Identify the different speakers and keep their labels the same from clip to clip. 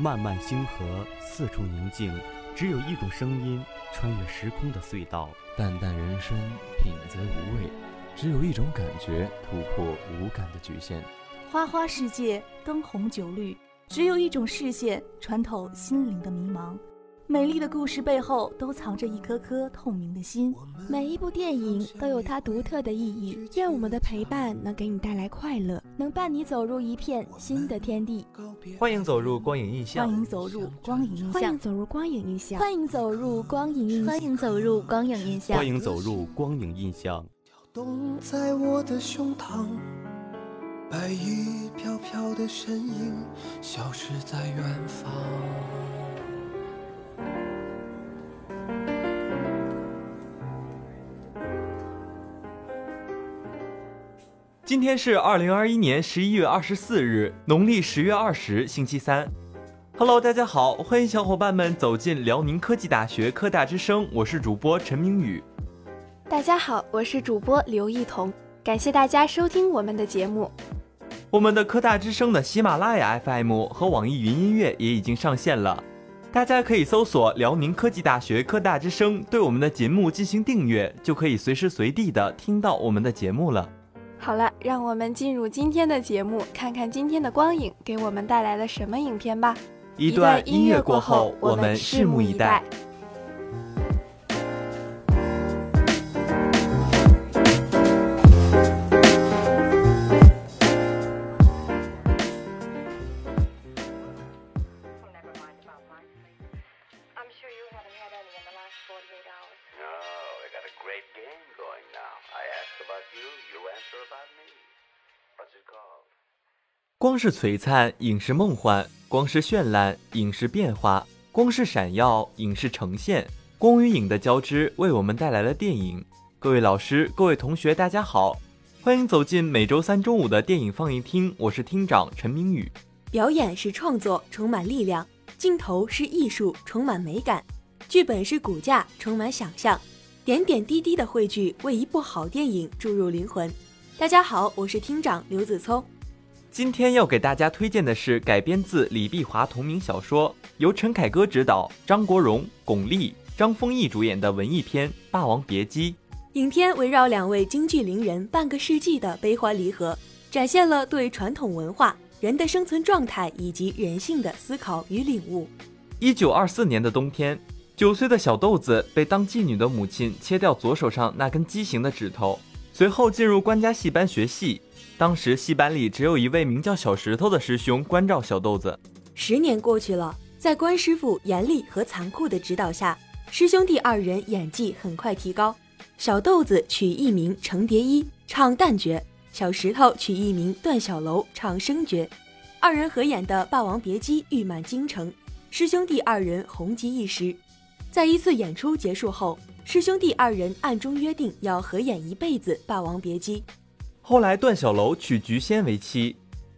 Speaker 1: 漫漫星河，四处宁静，只有一种声音穿越时空的隧道。
Speaker 2: 淡淡人生，品则无味，只有一种感觉突破无感的局限。
Speaker 3: 花花世界，灯红酒绿，只有一种视线穿透心灵的迷茫。美丽的故事背后都藏着一颗颗透明的心。
Speaker 4: 每一部电影都有它独特的意义。愿我们的陪伴能给你带来快乐，能伴你走入一片新的天地。
Speaker 5: 欢迎走入光影印象。
Speaker 3: 欢迎走入光影印象。
Speaker 4: 欢迎走入光影印象。
Speaker 3: 欢迎走入光影印象。
Speaker 6: 欢迎走入光影印象。
Speaker 1: 欢迎走入光影印象。
Speaker 7: 跳动在我的胸膛，白衣飘飘的身影消失在远方。
Speaker 5: 今天是二零二一年十一月二十四日，农历十月二十，星期三。Hello，大家好，欢迎小伙伴们走进辽宁科技大学科大之声，我是主播陈明宇。
Speaker 4: 大家好，我是主播刘艺彤，感谢大家收听我们的节目。
Speaker 5: 我们的科大之声的喜马拉雅 FM 和网易云音乐也已经上线了，大家可以搜索辽宁科技大学科大之声，对我们的节目进行订阅，就可以随时随地的听到我们的节目了。
Speaker 4: 好了，让我们进入今天的节目，看看今天的光影给我们带来了什么影片吧。
Speaker 5: 一段音乐过后，我们拭目以待。光是璀璨，影视梦幻；光是绚烂，影视变化；光是闪耀，影视呈现。光与影的交织，为我们带来了电影。各位老师，各位同学，大家好，欢迎走进每周三中午的电影放映厅。我是厅长陈明宇。
Speaker 8: 表演是创作，充满力量；镜头是艺术，充满美感；剧本是骨架，充满想象。点点滴滴的汇聚，为一部好电影注入灵魂。大家好，我是厅长刘子聪。
Speaker 5: 今天要给大家推荐的是改编自李碧华同名小说，由陈凯歌执导，张国荣、巩俐、张丰毅主演的文艺片《霸王别姬》。
Speaker 8: 影片围绕两位京剧伶人半个世纪的悲欢离合，展现了对传统文化、人的生存状态以及人性的思考与领悟。
Speaker 5: 一九二四年的冬天，九岁的小豆子被当妓女的母亲切掉左手上那根畸形的指头，随后进入关家戏班学戏。当时戏班里只有一位名叫小石头的师兄关照小豆子。
Speaker 8: 十年过去了，在关师傅严厉和残酷的指导下，师兄弟二人演技很快提高。小豆子取艺名程蝶衣，唱旦角；小石头取艺名段小楼，唱生角。二人合演的《霸王别姬》誉满京城，师兄弟二人红极一时。在一次演出结束后，师兄弟二人暗中约定要合演一辈子《霸王别姬》。
Speaker 5: 后来，段小楼娶菊仙为妻，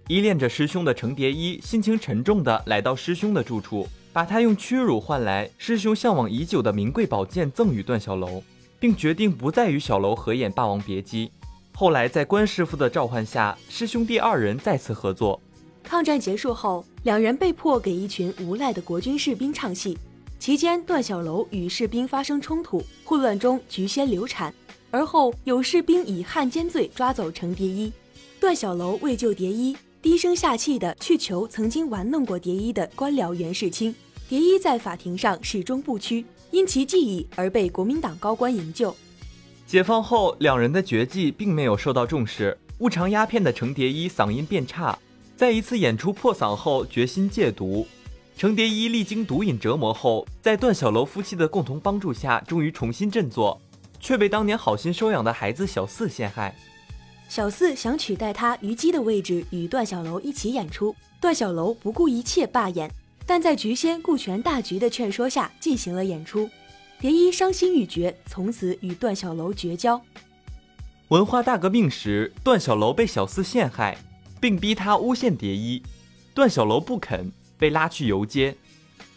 Speaker 5: 依恋着师兄的程蝶衣心情沉重的来到师兄的住处，把他用屈辱换来师兄向往已久的名贵宝剑赠与段小楼，并决定不再与小楼合演《霸王别姬》。后来，在关师傅的召唤下，师兄弟二人再次合作。
Speaker 8: 抗战结束后，两人被迫给一群无赖的国军士兵唱戏，期间段小楼与士兵发生冲突，混乱中菊仙流产。而后有士兵以汉奸罪抓走程蝶衣，段小楼为救蝶衣，低声下气的去求曾经玩弄过蝶衣的官僚袁世清。蝶衣在法庭上始终不屈，因其记忆而被国民党高官营救。
Speaker 5: 解放后，两人的绝技并没有受到重视，误尝鸦片的程蝶衣嗓音变差，在一次演出破嗓后决心戒毒。程蝶衣历经毒瘾折磨后，在段小楼夫妻的共同帮助下，终于重新振作。却被当年好心收养的孩子小四陷害。
Speaker 8: 小四想取代他虞姬的位置，与段小楼一起演出。段小楼不顾一切罢演，但在菊仙顾全大局的劝说下进行了演出。蝶衣伤心欲绝，从此与段小楼绝交。
Speaker 5: 文化大革命时，段小楼被小四陷害，并逼他诬陷蝶衣。段小楼不肯，被拉去游街。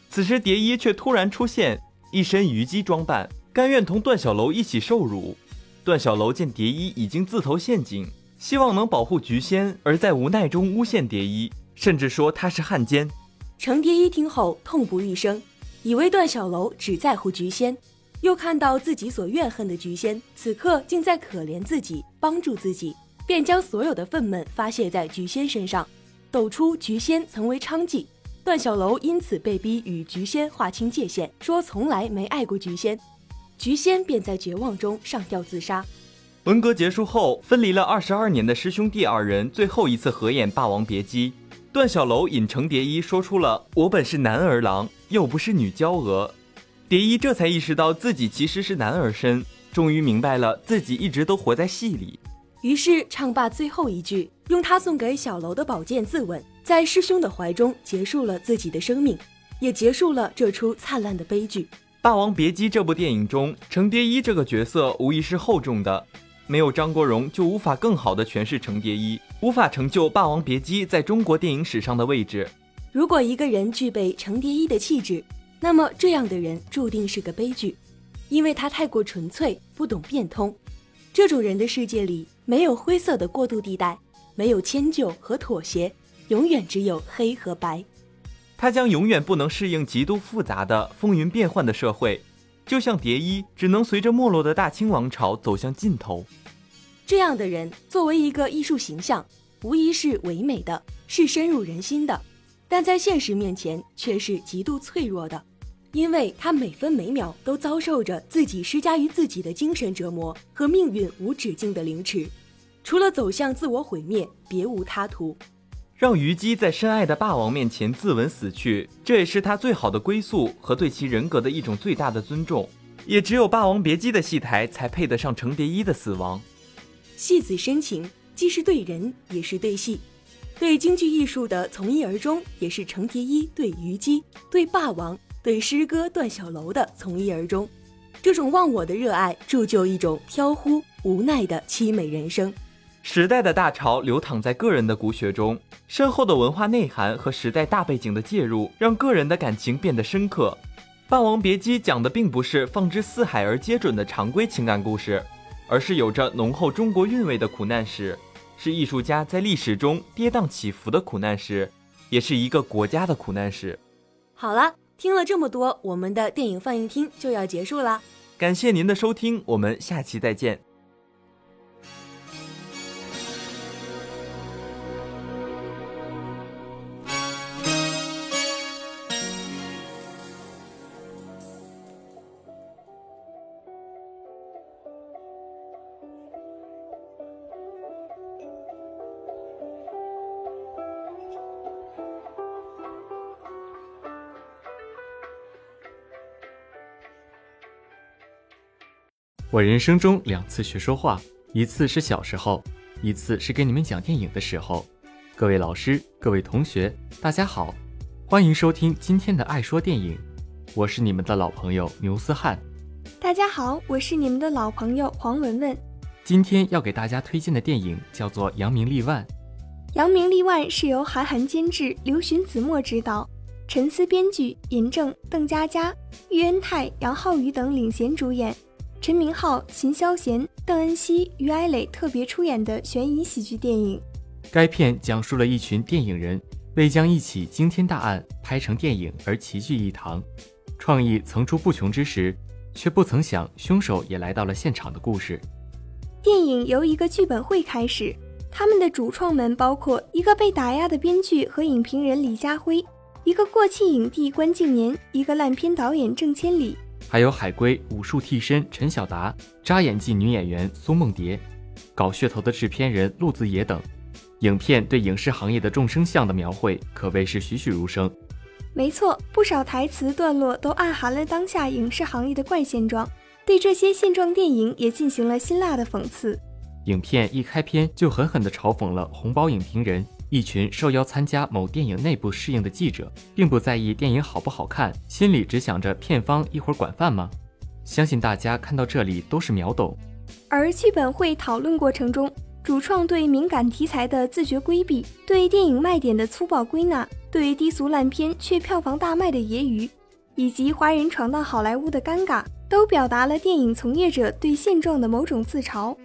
Speaker 5: 此时蝶衣却突然出现，一身虞姬装扮。甘愿同段小楼一起受辱。段小楼见蝶衣已经自投陷阱，希望能保护菊仙，而在无奈中诬陷蝶衣，甚至说他是汉奸。
Speaker 8: 程蝶衣听后痛不欲生，以为段小楼只在乎菊仙，又看到自己所怨恨的菊仙此刻竟在可怜自己、帮助自己，便将所有的愤懑发泄在菊仙身上，抖出菊仙曾为娼妓。段小楼因此被逼与菊仙划清界限，说从来没爱过菊仙。菊仙便在绝望中上吊自杀。
Speaker 5: 文革结束后，分离了二十二年的师兄弟二人最后一次合演《霸王别姬》。段小楼引程蝶衣说出了“我本是男儿郎，又不是女娇娥”，蝶衣这才意识到自己其实是男儿身，终于明白了自己一直都活在戏里。
Speaker 8: 于是唱罢最后一句，用他送给小楼的宝剑自刎，在师兄的怀中结束了自己的生命，也结束了这出灿烂的悲剧。
Speaker 5: 《霸王别姬》这部电影中，程蝶衣这个角色无疑是厚重的。没有张国荣，就无法更好的诠释程蝶衣，无法成就《霸王别姬》在中国电影史上的位置。
Speaker 8: 如果一个人具备程蝶衣的气质，那么这样的人注定是个悲剧，因为他太过纯粹，不懂变通。这种人的世界里没有灰色的过渡地带，没有迁就和妥协，永远只有黑和白。
Speaker 5: 他将永远不能适应极度复杂的、风云变幻的社会。就像蝶衣，只能随着没落的大清王朝走向尽头。
Speaker 8: 这样的人，作为一个艺术形象，无疑是唯美的，是深入人心的；但在现实面前，却是极度脆弱的，因为他每分每秒都遭受着自己施加于自己的精神折磨和命运无止境的凌迟，除了走向自我毁灭，别无他途。
Speaker 5: 让虞姬在深爱的霸王面前自刎死去，这也是他最好的归宿和对其人格的一种最大的尊重。也只有《霸王别姬》的戏台才配得上程蝶衣的死亡。
Speaker 8: 戏子深情，既是对人，也是对戏，对京剧艺术的从一而终，也是程蝶衣对虞姬、对霸王、对诗歌段小楼的从一而终。这种忘我的热爱，铸就一种飘忽无奈的凄美人生。
Speaker 5: 时代的大潮流淌在个人的骨血中，深厚的文化内涵和时代大背景的介入，让个人的感情变得深刻。《霸王别姬》讲的并不是放之四海而皆准的常规情感故事，而是有着浓厚中国韵味的苦难史，是艺术家在历史中跌宕起伏的苦难史，也是一个国家的苦难史。
Speaker 8: 好了，听了这么多，我们的电影放映厅就要结束了。
Speaker 5: 感谢您的收听，我们下期再见。
Speaker 2: 我人生中两次学说话，一次是小时候，一次是给你们讲电影的时候。各位老师，各位同学，大家好，欢迎收听今天的爱说电影，我是你们的老朋友牛思翰。
Speaker 4: 大家好，我是你们的老朋友黄文文。
Speaker 2: 今天要给大家推荐的电影叫做《扬名立万》。
Speaker 4: 《扬名立万》是由韩寒监制，刘循子墨执导，陈思编剧，尹正、邓家佳、喻恩泰、杨浩宇等领衔主演。陈明昊、秦霄贤、邓恩熙、于艾磊特别出演的悬疑喜剧电影。
Speaker 2: 该片讲述了一群电影人为将一起惊天大案拍成电影而齐聚一堂，创意层出不穷之时，却不曾想凶手也来到了现场的故事。
Speaker 4: 电影由一个剧本会开始，他们的主创们包括一个被打压的编剧和影评人李家辉，一个过气影帝关敬年，一个烂片导演郑千里。
Speaker 2: 还有海归武术替身陈晓达、扎演技女演员苏梦蝶、搞噱头的制片人陆子野等，影片对影视行业的众生相的描绘可谓是栩栩如生。
Speaker 4: 没错，不少台词段落都暗含了当下影视行业的怪现状，对这些现状电影也进行了辛辣的讽刺。
Speaker 2: 影片一开篇就狠狠地嘲讽了红包影评人。一群受邀参加某电影内部试映的记者，并不在意电影好不好看，心里只想着片方一会儿管饭吗？相信大家看到这里都是秒懂。
Speaker 4: 而剧本会讨论过程中，主创对敏感题材的自觉规避，对电影卖点的粗暴归纳，对低俗烂片却票房大卖的揶揄，以及华人闯荡好莱坞的尴尬，都表达了电影从业者对现状的某种自嘲。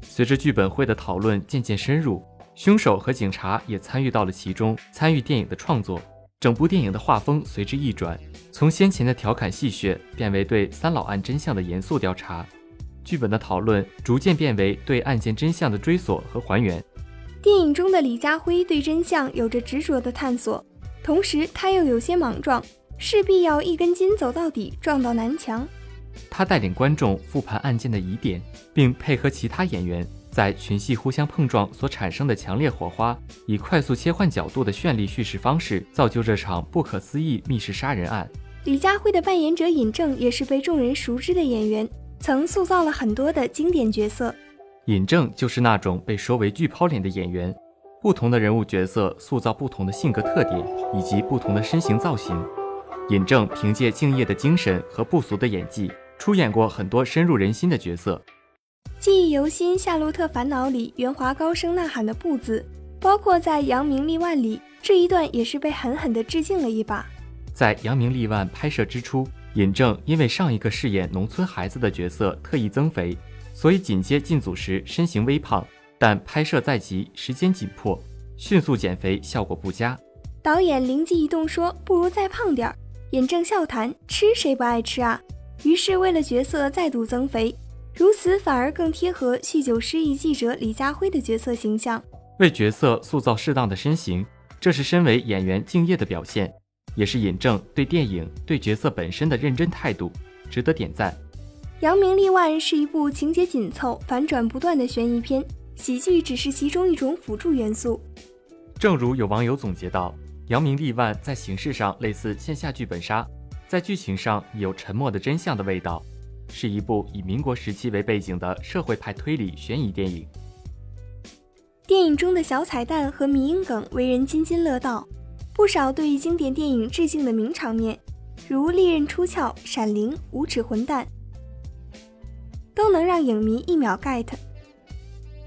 Speaker 2: 随着剧本会的讨论渐渐深入。凶手和警察也参与到了其中，参与电影的创作。整部电影的画风随之一转，从先前的调侃戏谑变为对三老案真相的严肃调查，剧本的讨论逐渐变为对案件真相的追索和还原。
Speaker 4: 电影中的李家辉对真相有着执着的探索，同时他又有些莽撞，势必要一根筋走到底，撞到南墙。
Speaker 2: 他带领观众复盘案件的疑点，并配合其他演员在群戏互相碰撞所产生的强烈火花，以快速切换角度的绚丽叙事方式，造就这场不可思议密室杀人案。
Speaker 4: 李佳慧的扮演者尹正也是被众人熟知的演员，曾塑造了很多的经典角色。
Speaker 2: 尹正就是那种被说为巨抛脸的演员，不同的人物角色塑造不同的性格特点以及不同的身形造型。尹正凭借敬业的精神和不俗的演技。出演过很多深入人心的角色，
Speaker 4: 记忆犹新，《夏洛特烦恼》里袁华高声呐喊的步子，包括在《扬名立万》里这一段也是被狠狠地致敬了一把。
Speaker 2: 在《扬名立万》拍摄之初，尹正因为上一个饰演农村孩子的角色特意增肥，所以紧接进组时身形微胖。但拍摄在即，时间紧迫，迅速减肥效果不佳。
Speaker 4: 导演灵机一动说：“不如再胖点儿。”尹正笑谈：“吃谁不爱吃啊？”于是，为了角色再度增肥，如此反而更贴合酗酒失忆记者李家辉的角色形象。
Speaker 2: 为角色塑造适当的身形，这是身为演员敬业的表现，也是尹正对电影、对角色本身的认真态度，值得点赞。
Speaker 4: 《扬名立万》是一部情节紧凑、反转不断的悬疑片，喜剧只是其中一种辅助元素。
Speaker 2: 正如有网友总结道，《扬名立万》在形式上类似线下剧本杀。在剧情上有沉默的真相的味道，是一部以民国时期为背景的社会派推理悬疑电影。
Speaker 4: 电影中的小彩蛋和迷因梗为人津津乐道，不少对于经典电影致敬的名场面，如利刃出鞘、闪灵、无耻混蛋，都能让影迷一秒 get。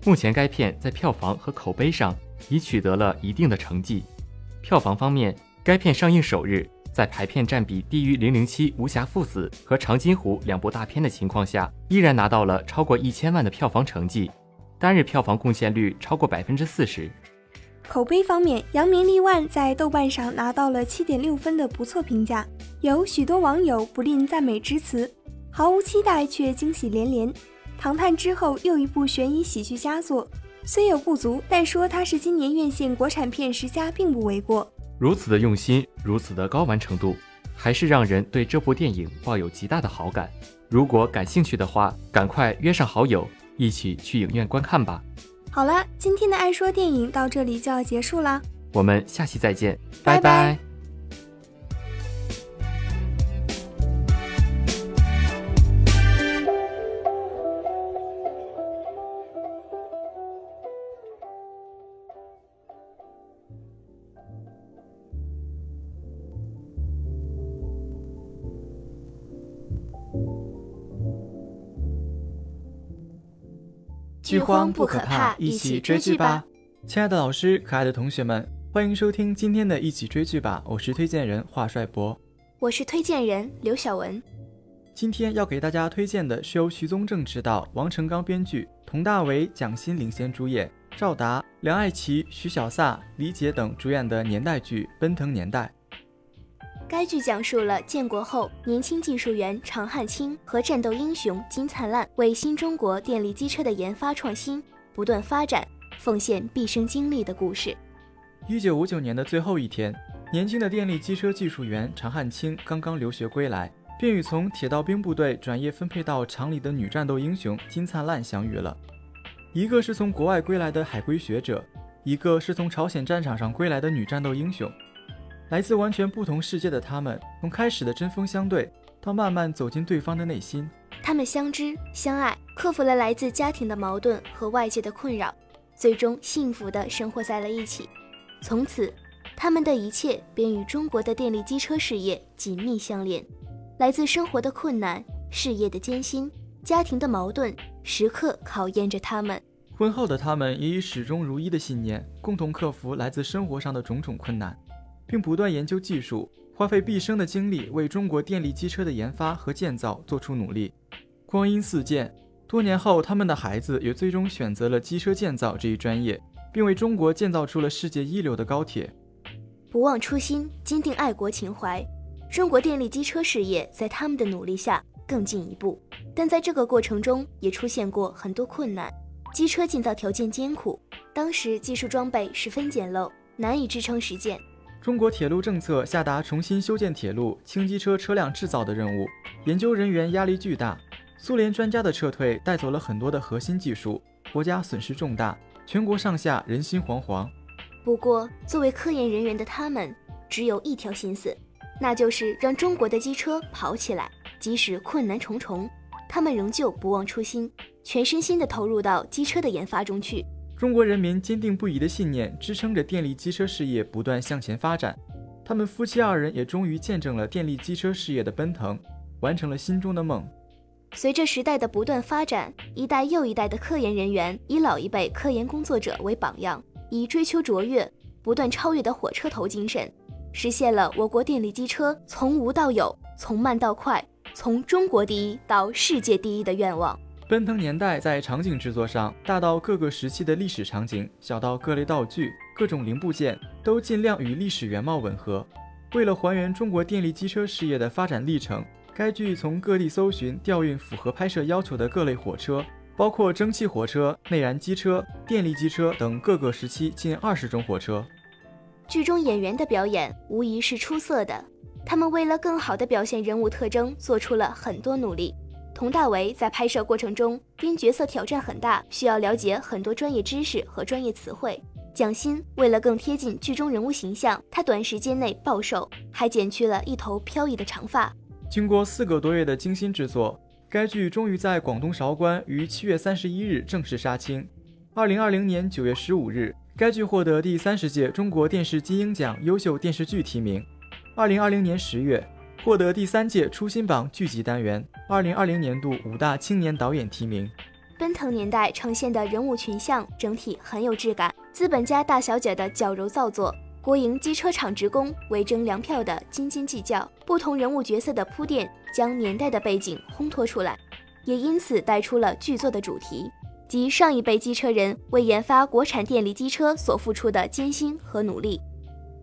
Speaker 2: 目前该片在票房和口碑上已取得了一定的成绩。票房方面，该片上映首日。在排片占比低于《零零七》《无暇赴死》和《长津湖》两部大片的情况下，依然拿到了超过一千万的票房成绩，单日票房贡献率超过百分之四十。
Speaker 4: 口碑方面，《扬名立万》在豆瓣上拿到了七点六分的不错评价，有许多网友不吝赞美之词。毫无期待却惊喜连连，唐探之后又一部悬疑喜剧佳作，虽有不足，但说它是今年院线国产片十佳并不为过。
Speaker 2: 如此的用心，如此的高完成度，还是让人对这部电影抱有极大的好感。如果感兴趣的话，赶快约上好友，一起去影院观看吧。
Speaker 4: 好了，今天的爱说电影到这里就要结束啦，
Speaker 2: 我们下期再见，
Speaker 4: 拜拜。
Speaker 6: 剧荒不可怕，一起追剧吧！亲爱的老师，可爱的同学们，欢迎收听今天的一起追剧吧！我是推荐人华帅博，
Speaker 4: 我是推荐人刘晓文。
Speaker 6: 今天要给大家推荐的是由徐宗正执导、王成刚编剧、佟大为、蒋欣领衔主演，赵达、梁爱琪、徐小撒、李姐等主演的年代剧《奔腾年代》。
Speaker 9: 该剧讲述了建国后年轻技术员常汉卿和战斗英雄金灿烂为新中国电力机车的研发创新不断发展，奉献毕生精力的故事。
Speaker 6: 一九五九年的最后一天，年轻的电力机车技术员常汉卿刚刚留学归来，便与从铁道兵部队转业分配到厂里的女战斗英雄金灿烂相遇了。一个是从国外归来的海归学者，一个是从朝鲜战场上归来的女战斗英雄。来自完全不同世界的他们，从开始的针锋相对，到慢慢走进对方的内心。
Speaker 9: 他们相知相爱，克服了来自家庭的矛盾和外界的困扰，最终幸福的生活在了一起。从此，他们的一切便与中国的电力机车事业紧密相连。来自生活的困难、事业的艰辛、家庭的矛盾，时刻考验着他们。
Speaker 6: 婚后的他们也以始终如一的信念，共同克服来自生活上的种种困难。并不断研究技术，花费毕生的精力为中国电力机车的研发和建造做出努力。光阴似箭，多年后，他们的孩子也最终选择了机车建造这一专业，并为中国建造出了世界一流的高铁。
Speaker 9: 不忘初心，坚定爱国情怀。中国电力机车事业在他们的努力下更进一步，但在这个过程中也出现过很多困难。机车建造条件艰苦，当时技术装备十分简陋，难以支撑实践。
Speaker 6: 中国铁路政策下达重新修建铁路、轻机车车辆制造的任务，研究人员压力巨大。苏联专家的撤退带走了很多的核心技术，国家损失重大，全国上下人心惶惶。
Speaker 9: 不过，作为科研人员的他们，只有一条心思，那就是让中国的机车跑起来。即使困难重重，他们仍旧不忘初心，全身心地投入到机车的研发中去。
Speaker 6: 中国人民坚定不移的信念支撑着电力机车事业不断向前发展。他们夫妻二人也终于见证了电力机车事业的奔腾，完成了心中的梦。
Speaker 9: 随着时代的不断发展，一代又一代的科研人员以老一辈科研工作者为榜样，以追求卓越、不断超越的火车头精神，实现了我国电力机车从无到有、从慢到快、从中国第一到世界第一的愿望。
Speaker 6: 奔腾年代在场景制作上，大到各个时期的历史场景，小到各类道具、各种零部件，都尽量与历史原貌吻合。为了还原中国电力机车事业的发展历程。该剧从各地搜寻、调运符合拍摄要求的各类火车，包括蒸汽火车、内燃机车、电力机车等各个时期近二十种火车。
Speaker 9: 剧中演员的表演无疑是出色的，他们为了更好地表现人物特征，做出了很多努力。佟大为在拍摄过程中，因角色挑战很大，需要了解很多专业知识和专业词汇。蒋欣为了更贴近剧中人物形象，她短时间内暴瘦，还剪去了一头飘逸的长发。
Speaker 6: 经过四个多月的精心制作，该剧终于在广东韶关于七月三十一日正式杀青。二零二零年九月十五日，该剧获得第三十届中国电视金鹰奖优秀电视剧提名。二零二零年十月，获得第三届初心榜剧集单元二零二零年度五大青年导演提名。
Speaker 9: 奔腾年代呈现的人物群像整体很有质感，资本家大小姐的矫揉造作。国营机车厂职工为争粮票的斤斤计较，不同人物角色的铺垫，将年代的背景烘托出来，也因此带出了剧作的主题，即上一辈机车人为研发国产电力机车所付出的艰辛和努力。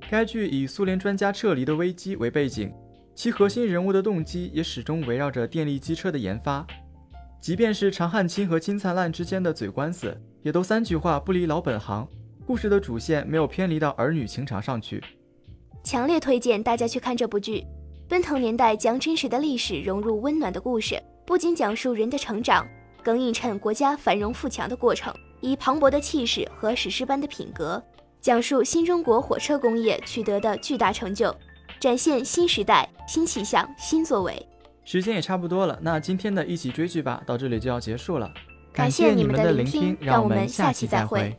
Speaker 6: 该剧以苏联专家撤离的危机为背景，其核心人物的动机也始终围绕着电力机车的研发，即便是常汉卿和金灿烂之间的嘴官司，也都三句话不离老本行。故事的主线没有偏离到儿女情长上去，
Speaker 9: 强烈推荐大家去看这部剧。奔腾年代将真实的历史融入温暖的故事，不仅讲述人的成长，更映衬国家繁荣富强的过程，以磅礴的气势和史诗般的品格，讲述新中国火车工业取得的巨大成就，展现新时代新气象新作为。
Speaker 6: 时间也差不多了，那今天的一起追剧吧到这里就要结束了，
Speaker 9: 感
Speaker 6: 谢
Speaker 9: 你们
Speaker 6: 的
Speaker 9: 聆听，
Speaker 6: 让
Speaker 9: 我们
Speaker 6: 下
Speaker 9: 期再
Speaker 6: 会。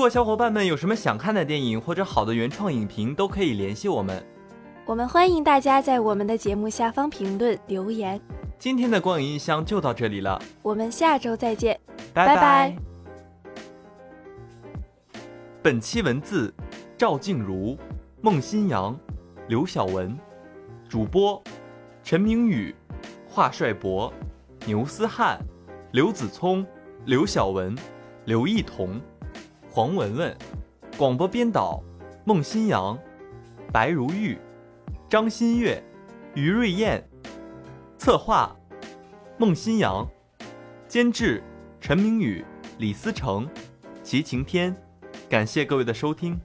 Speaker 5: 果小伙伴们有什么想看的电影或者好的原创影评，都可以联系我们。
Speaker 4: 我们欢迎大家在我们的节目下方评论留言。
Speaker 5: 今天的光影印象就到这里了，
Speaker 4: 我们下周再见，
Speaker 5: 拜
Speaker 4: 拜。
Speaker 5: 本期文字：赵静茹、孟新阳、刘晓文，主播：陈明宇、华帅博、牛思翰、刘子聪、刘晓文、刘艺彤。黄文文，广播编导孟新阳、白如玉、张新月、于瑞燕，策划孟新阳，监制陈明宇、李思成、齐晴天，感谢各位的收听。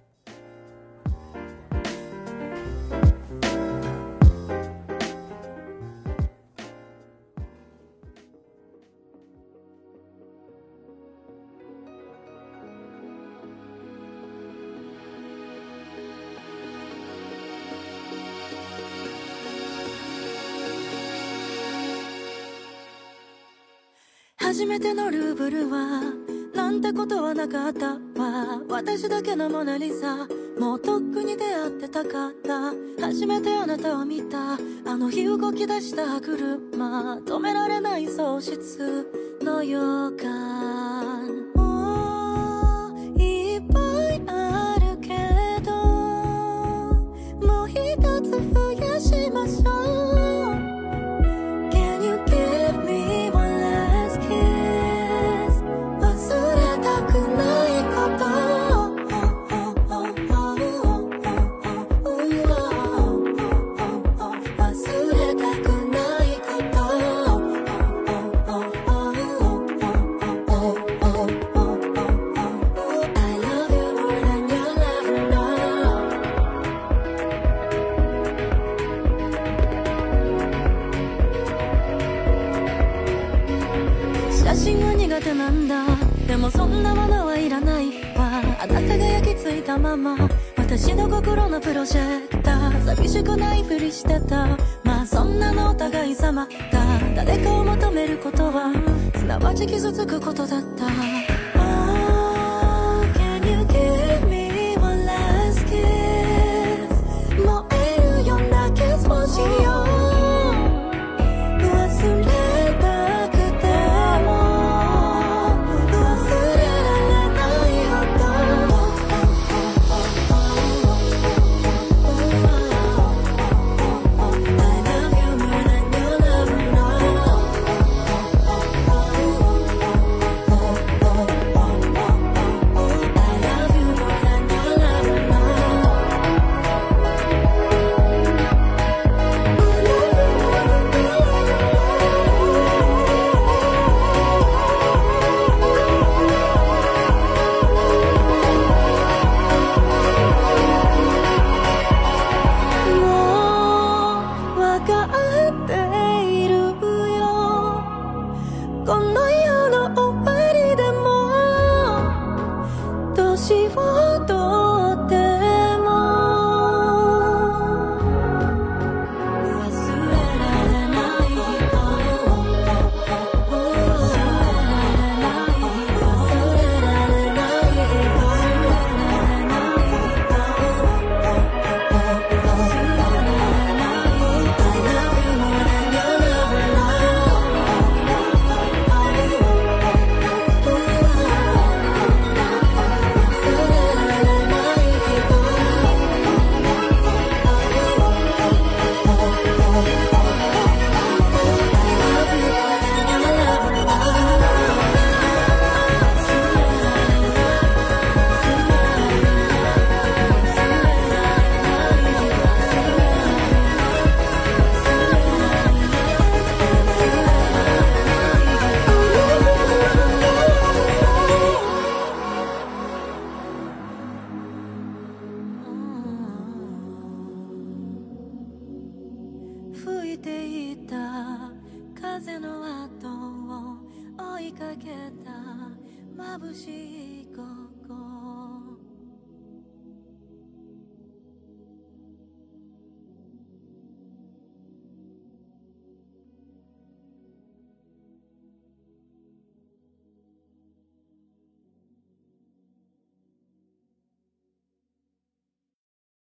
Speaker 10: のルーブルはなんてことはなかった。わ私だけのモナリザもうとっくに出会ってたから初めてあなたを見た。あの日動き出した車。止められない喪失の予感。真は苦手なんだ。でもそんなものはいらないわ。あなたが焼き付いたまま。私の心のプロジェクター。寂しくないふりしてた。まあそんなのお互い様が誰かを求めることはすなわち傷つくことだった。